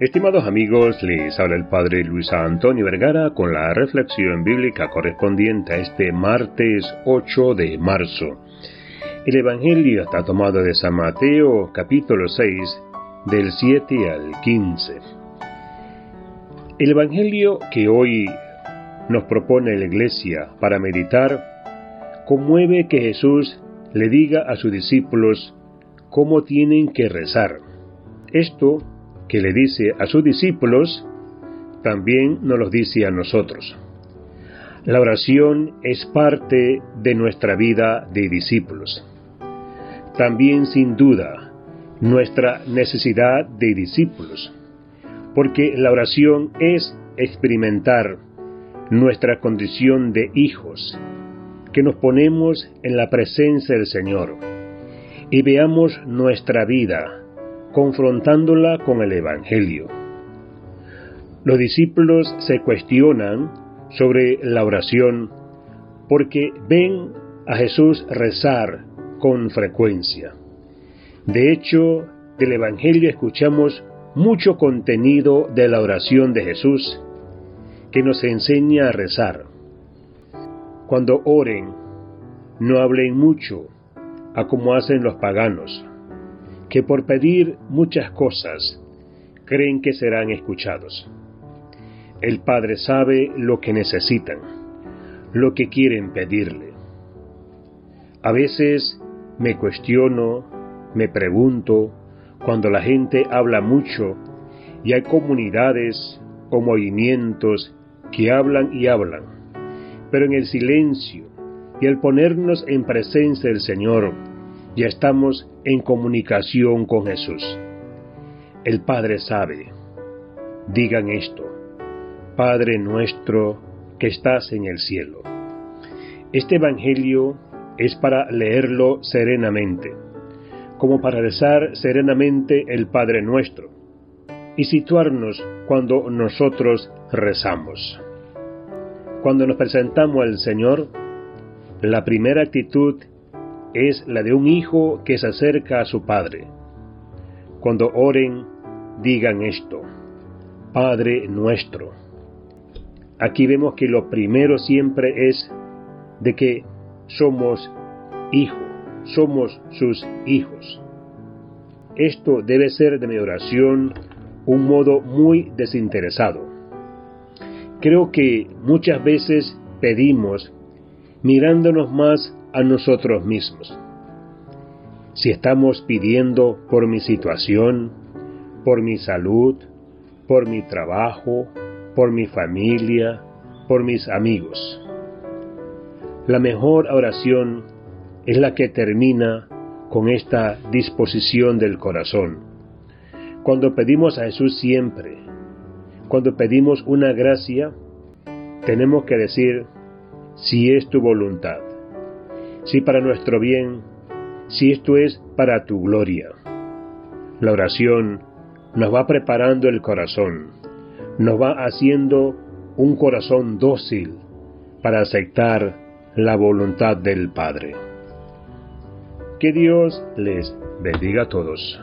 Estimados amigos, les habla el Padre Luis Antonio Vergara con la reflexión bíblica correspondiente a este martes 8 de marzo. El Evangelio está tomado de San Mateo capítulo 6 del 7 al 15. El Evangelio que hoy nos propone la Iglesia para meditar conmueve que Jesús le diga a sus discípulos cómo tienen que rezar. Esto que le dice a sus discípulos, también nos lo dice a nosotros. La oración es parte de nuestra vida de discípulos. También sin duda nuestra necesidad de discípulos, porque la oración es experimentar nuestra condición de hijos, que nos ponemos en la presencia del Señor y veamos nuestra vida confrontándola con el Evangelio. Los discípulos se cuestionan sobre la oración porque ven a Jesús rezar con frecuencia. De hecho, del Evangelio escuchamos mucho contenido de la oración de Jesús que nos enseña a rezar. Cuando oren, no hablen mucho, a como hacen los paganos, que por pedir muchas cosas creen que serán escuchados. El Padre sabe lo que necesitan, lo que quieren pedirle. A veces me cuestiono, me pregunto, cuando la gente habla mucho y hay comunidades o movimientos que hablan y hablan, pero en el silencio y al ponernos en presencia del Señor, ya estamos en comunicación con Jesús. El Padre sabe. Digan esto, Padre nuestro que estás en el cielo. Este Evangelio es para leerlo serenamente, como para rezar serenamente el Padre nuestro, y situarnos cuando nosotros rezamos. Cuando nos presentamos al Señor, la primera actitud es la de un hijo que se acerca a su padre. Cuando oren, digan esto, Padre nuestro. Aquí vemos que lo primero siempre es de que somos hijos, somos sus hijos. Esto debe ser de mi oración un modo muy desinteresado. Creo que muchas veces pedimos mirándonos más a nosotros mismos. Si estamos pidiendo por mi situación, por mi salud, por mi trabajo, por mi familia, por mis amigos. La mejor oración es la que termina con esta disposición del corazón. Cuando pedimos a Jesús siempre, cuando pedimos una gracia, tenemos que decir, si es tu voluntad si para nuestro bien, si esto es para tu gloria. La oración nos va preparando el corazón, nos va haciendo un corazón dócil para aceptar la voluntad del Padre. Que Dios les bendiga a todos.